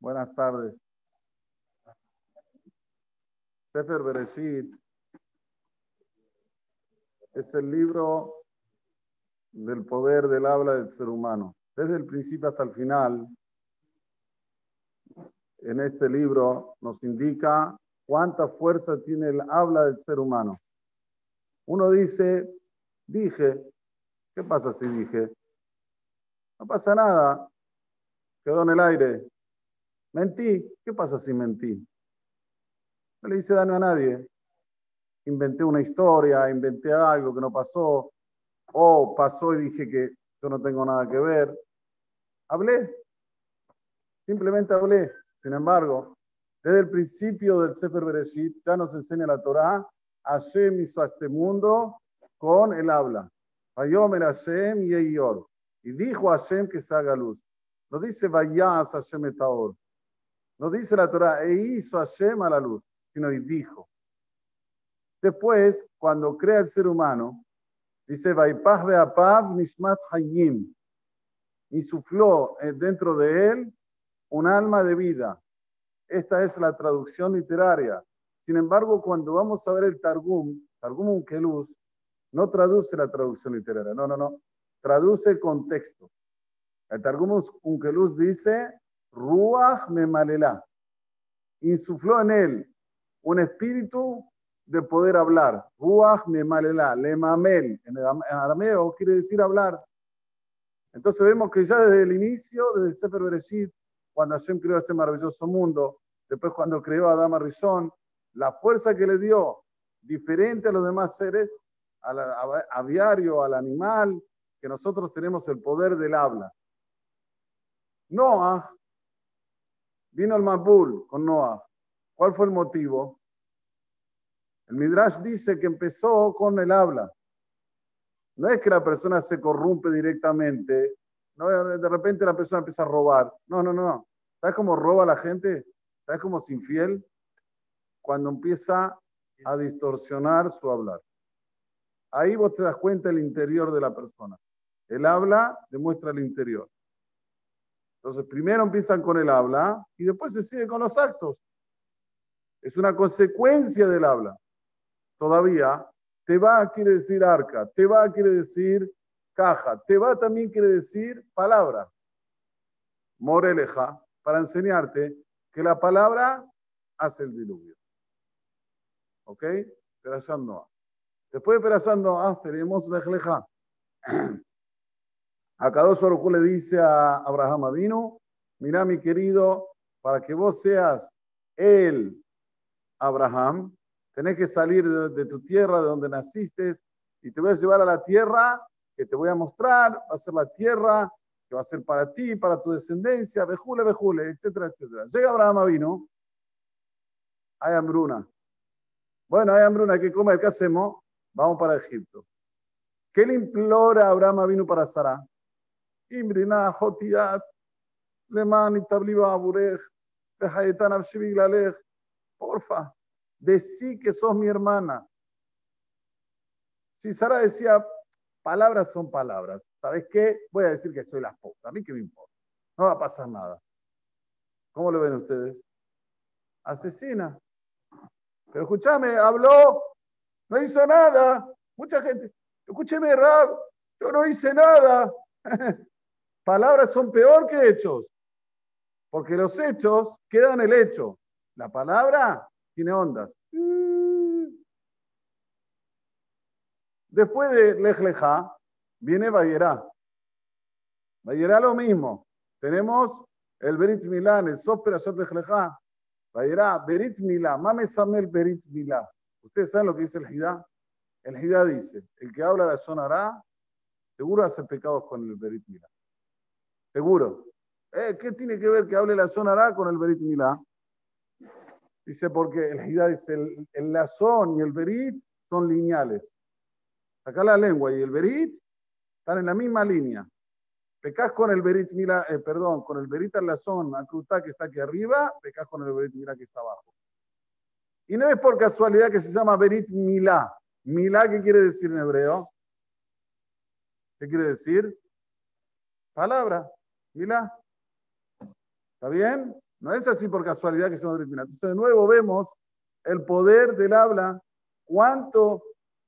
Buenas tardes. Sefer Bereshit es el libro del poder del habla del ser humano. Desde el principio hasta el final, en este libro nos indica cuánta fuerza tiene el habla del ser humano. Uno dice, dije, ¿qué pasa si dije? No pasa nada, quedó en el aire. Mentí, ¿qué pasa si mentí? No le hice daño a nadie. Inventé una historia, inventé algo que no pasó, o pasó y dije que yo no tengo nada que ver. Hablé, simplemente hablé. Sin embargo, desde el principio del Sefer Bereshit ya nos enseña la Torá, Hashem hizo a este mundo con el habla. Vayomer Hashem y Y dijo Hashem que se haga luz. No dice Vayas Hashem etaor. No dice la Torah, e hizo Hashem a la luz, sino y dijo. Después, cuando crea el ser humano, dice Vaipah Beapav Nishmat Hayim. Y sufló eh, dentro de él un alma de vida. Esta es la traducción literaria. Sin embargo, cuando vamos a ver el Targum, Targum Unkeluz, no traduce la traducción literaria, no, no, no, traduce el contexto. El Targum Unkeluz dice, Ruach Memalela, insufló en él un espíritu de poder hablar. Ruach Memalela, Lemamel, en arameo quiere decir hablar. Entonces vemos que ya desde el inicio, desde Sefer Bereshit, cuando Hashem creó este maravilloso mundo, después cuando creó a Adama Rishon, la fuerza que le dio, diferente a los demás seres, al aviario, al animal, que nosotros tenemos el poder del habla. Noah vino al Mabul con Noah. ¿Cuál fue el motivo? El Midrash dice que empezó con el habla. No es que la persona se corrompe directamente, no, de repente la persona empieza a robar. No, no, no. ¿Sabes cómo roba la gente? ¿Sabes cómo es infiel? Cuando empieza a distorsionar su hablar. Ahí vos te das cuenta del interior de la persona. El habla demuestra el interior. Entonces, primero empiezan con el habla y después se sigue con los actos. Es una consecuencia del habla. Todavía, te va quiere decir arca, te va quiere decir caja, te va también quiere decir palabra. Moreleja, para enseñarte que la palabra hace el diluvio. ¿Ok? Perashan Después de Perashan Noah tenemos Lejleja. Acá dos le dice a Abraham Avino, mira mi querido, para que vos seas el Abraham, tenés que salir de, tu tierra, de donde naciste, y te voy a llevar a la tierra que te voy a mostrar, va a ser la tierra que va a ser para ti, para tu descendencia, vejule, vejule, etcétera, etcétera. Llega Abraham vino, hay hambruna. Bueno, hay hambruna, ¿qué comer? ¿Qué hacemos? Vamos para Egipto. ¿Qué le implora Abraham vino para Sara? Imbrina, Jotiat, Leman, Itabliba, Aburej, Bejaetan, Abshibiglalej. Porfa, decí que sos mi hermana. Si Sara decía, palabras son palabras. ¿sabes qué? Voy a decir que soy la esposa. A mí qué me importa. No va a pasar nada. ¿Cómo lo ven ustedes? Asesina. Pero escúchame, habló, no hizo nada. Mucha gente, escúcheme, Rab, yo no hice nada. Palabras son peor que hechos. Porque los hechos quedan el hecho. La palabra tiene ondas. Después de Lejleja, viene Bayerá. Bayerá lo mismo. Tenemos el Berit Milán, el Sopera Shot Lejleja. Bayerá, Berit Milá, Mame Samel Berit Milá. ¿Ustedes saben lo que dice el Hidá? El Hidá dice, el que habla de sonará, seguro hace pecados con el Berit Milá. Seguro. Eh, ¿Qué tiene que ver que hable la sonará con el Berit Milá? Dice porque el Hidá dice, el, el lazón y el Berit son lineales. Acá la lengua y el Berit están en la misma línea. Pecas con el Berit Mila, eh, perdón, con el Berit Alazón, Akrutá que está aquí arriba, pecas con el Berit Mila que está abajo. Y no es por casualidad que se llama Berit Milá. Milá, ¿qué quiere decir en hebreo? ¿Qué quiere decir? Palabra, mira. ¿Está bien? No es así por casualidad que se nos Entonces, de nuevo vemos el poder del habla, cuánto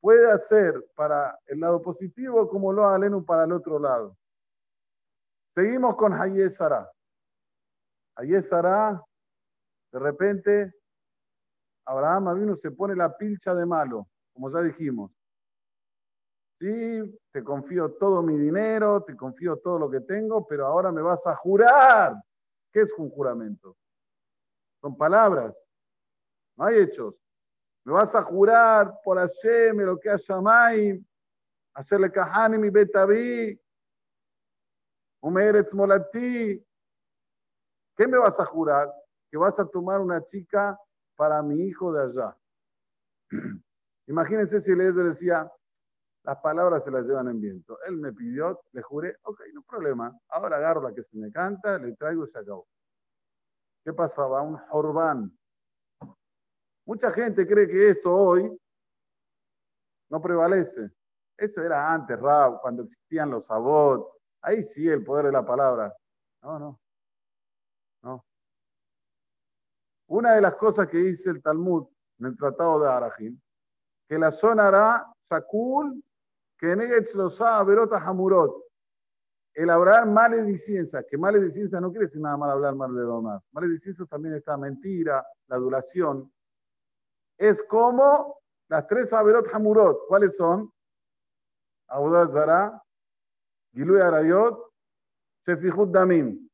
puede hacer para el lado positivo como lo Alenu para el otro lado. Seguimos con Hayesara. Hayesara, de repente, Abraham vino se pone la pilcha de malo, como ya dijimos. Sí, te confío todo mi dinero, te confío todo lo que tengo, pero ahora me vas a jurar. ¿Qué es un juramento? Son palabras, no hay hechos. Me vas a jurar por Hashem, lo que Hashamayim, hacerle kahani mi betaví, Umeretz molati. ¿Qué me vas a jurar? Que vas a tomar una chica para mi hijo de allá. Imagínense si le decía, las palabras se las llevan en viento. Él me pidió, le juré, ok, no problema. Ahora agarro la que se me canta, le traigo y se acabó. ¿Qué pasaba? Un jorbán. Mucha gente cree que esto hoy no prevalece. Eso era antes, Rab, cuando existían los sabot. Ahí sí el poder de la palabra. No, no. No. Una de las cosas que dice el Talmud en el Tratado de Arajim, que la zona hará Sakul que Hamurot. El hablar maledicencia, que maledicencia no quiere decir nada mal hablar mal de demás. Maledicencia también está mentira, la adulación. Es como las tres Averot Hamurot. ¿Cuáles son? Abudat Zara, Arayot, Shefihut Damim.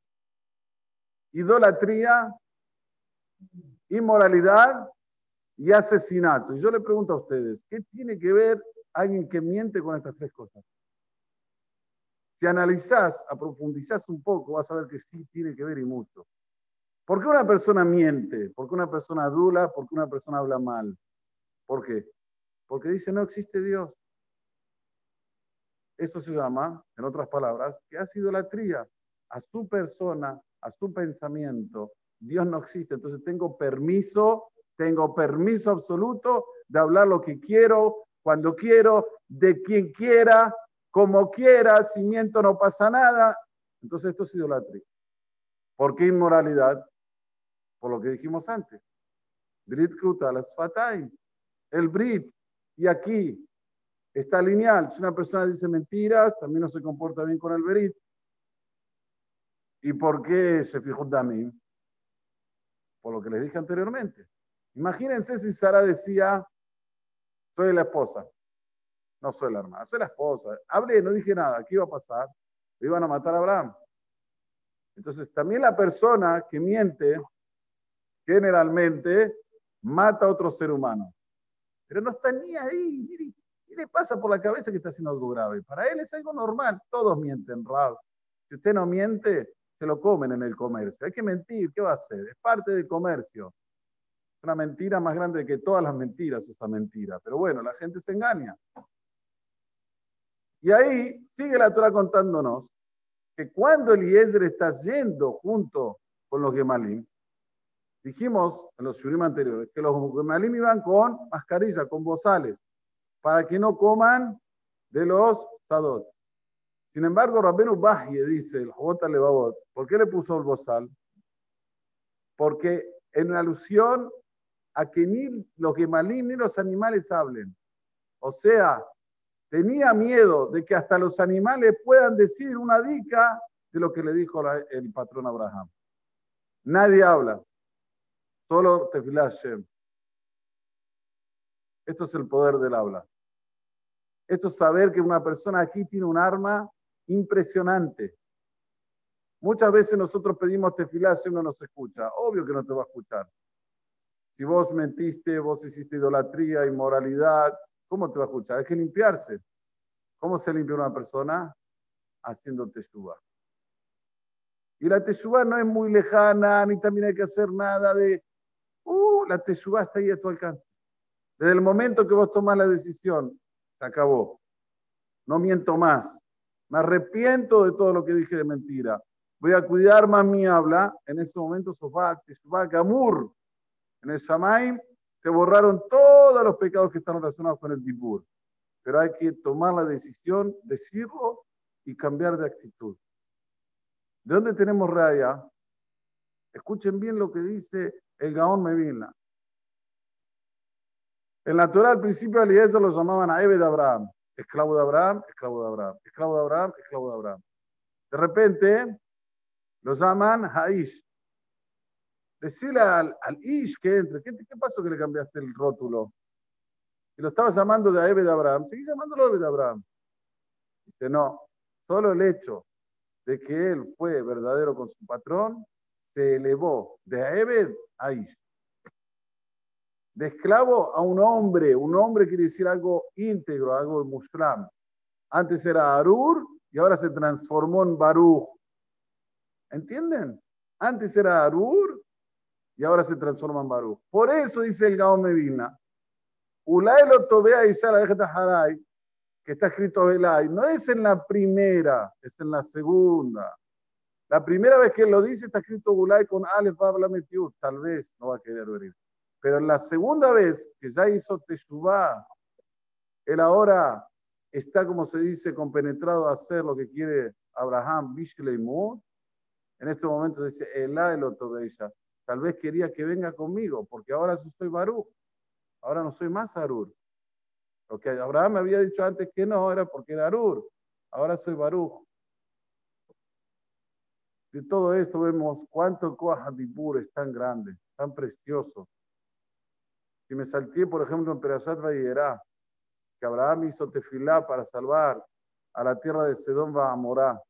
Idolatría, inmoralidad y asesinato. Y yo le pregunto a ustedes, ¿qué tiene que ver alguien que miente con estas tres cosas. Si analizás, aprofundizás un poco, vas a ver que sí tiene que ver y mucho. ¿Por qué una persona miente? ¿Por qué una persona adula? ¿Por qué una persona habla mal? ¿Por qué? Porque dice no existe Dios. Eso se llama, en otras palabras, que hace idolatría a su persona, a su pensamiento. Dios no existe. Entonces tengo permiso, tengo permiso absoluto de hablar lo que quiero, cuando quiero, de quien quiera, como quiera, si miento no pasa nada. Entonces esto es idolatría. ¿Por qué inmoralidad? Por lo que dijimos antes. Brit las El Brit. Y aquí está lineal. Si una persona dice mentiras, también no se comporta bien con el Brit. ¿Y por qué se fijó Damim? Por lo que les dije anteriormente. Imagínense si Sara decía, soy la esposa. No soy la hermana, soy la esposa. Hablé, no dije nada. ¿Qué iba a pasar? Iban a matar a Abraham. Entonces, también la persona que miente, generalmente, mata a otro ser humano. Pero no está ni ahí, ni, le pasa por la cabeza que está haciendo algo grave. Para él es algo normal. Todos mienten, Rab. Si usted no miente, se lo comen en el comercio. Hay que mentir, ¿qué va a hacer? Es parte del comercio una mentira más grande que todas las mentiras, esa mentira. Pero bueno, la gente se engaña. Y ahí sigue la Torah contándonos que cuando Eliezer está yendo junto con los Gemalim, dijimos en los shurim anteriores que los Gemalim iban con mascarilla, con bozales, para que no coman de los sadot. Sin embargo, Rabbenu Bahye dice, el Jota Levavot, ¿por qué le puso el bozal? Porque en alusión a que ni los gemalim ni los animales hablen. O sea, tenía miedo de que hasta los animales puedan decir una dica de lo que le dijo el patrón Abraham. Nadie habla, solo Tefilah Esto es el poder del habla. Esto es saber que una persona aquí tiene un arma impresionante. Muchas veces nosotros pedimos Tefilah, y no nos escucha. Obvio que no te va a escuchar. Si vos mentiste, vos hiciste idolatría, inmoralidad, ¿cómo te va a escuchar? Hay que limpiarse. ¿Cómo se limpia una persona? Haciendo teshuva. Y la teshuva no es muy lejana, ni también hay que hacer nada de... Uh, la teshuva está ahí a tu alcance. Desde el momento que vos tomás la decisión, se acabó. No miento más. Me arrepiento de todo lo que dije de mentira. Voy a cuidar más mi habla. En ese momento, sofá, teshuva, gamur. En el Shamaim te borraron todos los pecados que están relacionados con el Dibur. Pero hay que tomar la decisión, decirlo y cambiar de actitud. ¿De dónde tenemos raya? Escuchen bien lo que dice el Gaón Mevina. El natural al principio de Eliezer lo llamaban a de Abraham. Esclavo de Abraham, esclavo de Abraham. Esclavo de Abraham, esclavo de Abraham. De repente lo llaman Haish. Decirle al, Ish que entre. ¿Qué, ¿Qué, pasó que le cambiaste el rótulo? Y lo estabas llamando de de Abraham. Seguís llamándolo de Abraham. Dice, no. Solo el hecho de que él fue verdadero con su patrón se elevó de Ebed a Ish. De esclavo a un hombre. Un hombre quiere decir algo íntegro, algo muslam. Antes era Arur y ahora se transformó en Baruch. ¿Entienden? Antes era Arur y ahora se transforma en Baruch. Por eso dice el Gaon Mevina, Ulay lo tobea Haray, que está escrito Belay, no es en la primera, es en la segunda. La primera vez que lo dice está escrito Ulay con Aleph Babla Metiut, tal vez no va a querer venir. Pero la segunda vez que ya hizo Teshuvah, él ahora está, como se dice, compenetrado a hacer lo que quiere Abraham, Bishleimut. En este momento dice, Elá el Otobeisha. Tal vez quería que venga conmigo, porque ahora soy Baruch. Ahora no soy más Arur. Lo que Abraham me había dicho antes que no, era porque era Arur. Ahora soy Baruch. De todo esto vemos cuánto Koah es tan grande, tan precioso. Si me salté, por ejemplo, en Perashat Vayerá, que Abraham hizo tefilá para salvar a la tierra de Sedón va a morar.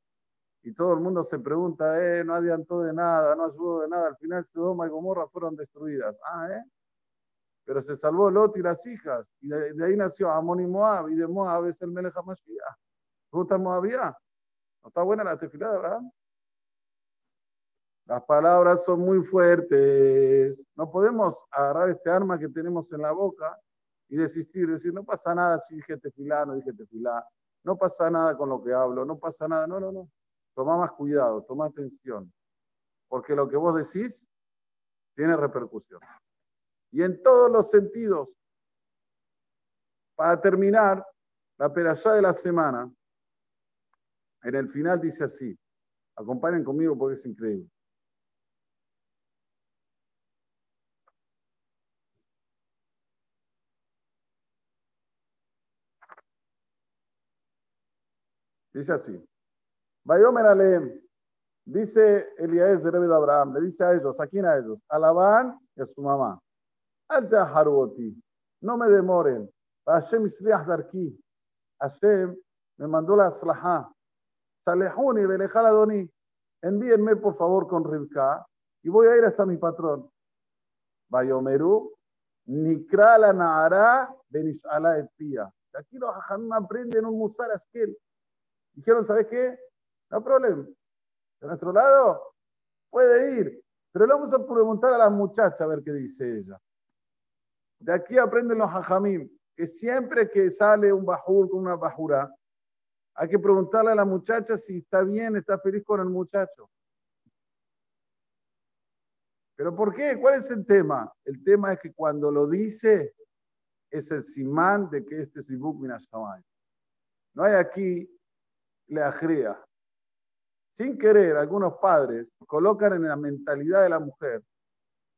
Y todo el mundo se pregunta, eh, no adiantó de nada, no ayudó de nada. Al final Sedón y Gomorra fueron destruidas. Ah, ¿eh? Pero se salvó Lot y las hijas. Y de, ahí nació Amón y Moab. Y de Moab es el Melech HaMashiach. ¿Gusta Moabía? ¿No está buena la tefilá de Abraham? Las palabras son muy fuertes. No podemos agarrar este arma que tenemos en la boca y desistir, decir, no pasa nada si dije tefilá, no dije tefilá, no pasa nada con lo que hablo, no pasa nada. No, no, no. Toma más cuidado, toma atención. Porque lo que vos decís tiene repercusión. Y en todos los sentidos. Para terminar, la perashá de la semana, en el final dice así. Acompañen conmigo porque es increíble. Dice así. Bayomer Aleem, dice Elías de de Abraham, le dice a ellos, ¿a quién a ellos? A Labán y a su mamá. Alta Haruoti, no me demoren. Hashem Isriah Darki. Hashem me mandó la Slaha. Salehuni, Belejal Adoni. Envíenme por favor con Rivka y voy a ir hasta mi patrón. Bayomeru, Nikra la Nahara, Benisala Etpia. Aquí los hajamim aprenden un musar askel. Dijeron, ¿sabes qué? No problema. De nuestro lado puede ir. Pero le vamos a preguntar a la muchacha a ver qué dice ella. De aquí aprenden los hajamim, que siempre que sale un bajur con una bajura, hay que preguntarle a la muchacha si está bien, está feliz con el muchacho. ¿Pero por qué? ¿Cuál es el tema? El tema es que cuando lo dice, es el simán de que este es Ibuk Minashamay. No hay aquí le agrea. Sin querer, algunos padres colocan en la mentalidad de la mujer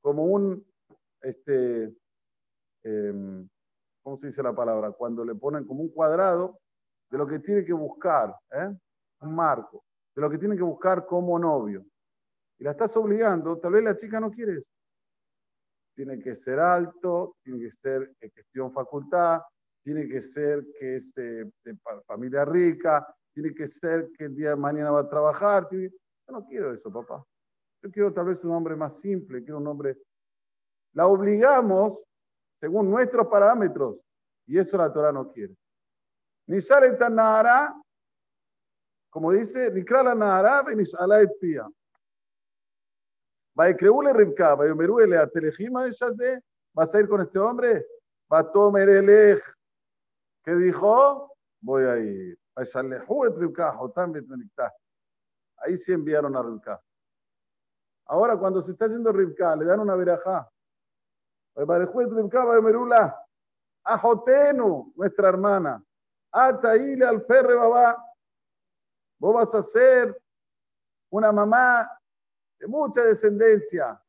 como un, este, em, ¿cómo se dice la palabra? Cuando le ponen como un cuadrado de lo que tiene que buscar, ¿eh? un marco, de lo que tiene que buscar como novio. Y la estás obligando, tal vez la chica no quiere eso. Tiene que ser alto, tiene que ser en cuestión facultad, tiene que ser que es de familia rica, tiene que ser que el día de mañana va a trabajar. Yo no quiero eso, papá. Yo quiero tal vez un hombre más simple, quiero un hombre... La obligamos según nuestros parámetros y eso la Torah no quiere. Ni sale tan nara, como dice, ni krala nara, ni sala espía. Va a creerle Rivka, va a meruele a telejima de Shazé, vas a ir con este hombre, va a tomar el ¿Qué Ahí sí enviaron a Rivka. Ahora, cuando se está haciendo Rivka, le dan una verajá. Ajotenu, nuestra hermana. Ataile al ferre babá. Vos vas a ser una mamá de mucha descendencia.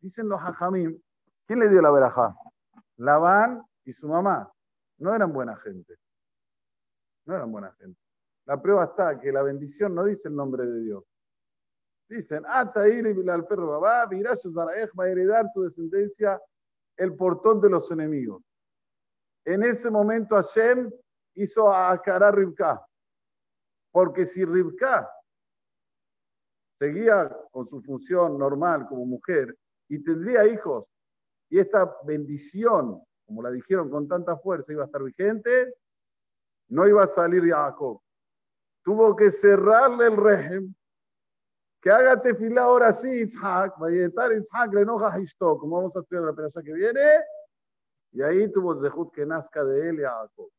Dicen los hajamim, ¿quién le dio la verajá? Labán y su mamá. No eran buena gente. No eran buena gente. La prueba está que la bendición no dice el nombre de Dios. Dicen, Atair al perro va a heredar tu descendencia el portón de los enemigos. En ese momento Hashem hizo a Akara Ribka. Porque si Ribka seguía con su función normal como mujer y tendría hijos, y esta bendición, como la dijeron con tanta fuerza, iba a estar vigente, no iba a salir Jacob. Tuvo que cerrarle el régimen, que haga tefilá ahora sí, Itzhak, va a estar Itzhak, le enoja a como vamos a estudiar la persona que viene, y ahí tuvo Zehut que nazca de él Jacob.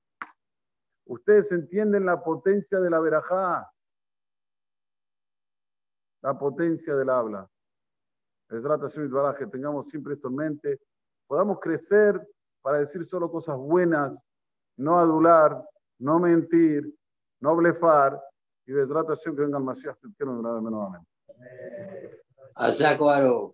Ustedes entienden la potencia de la verajá, la potencia del habla. Es que tengamos siempre esto en mente, podamos crecer para decir solo cosas buenas, no adular, no mentir, no blefar, y Besrat Hashem que venga el Mashiach, no menos amén. Allá, Cuaro.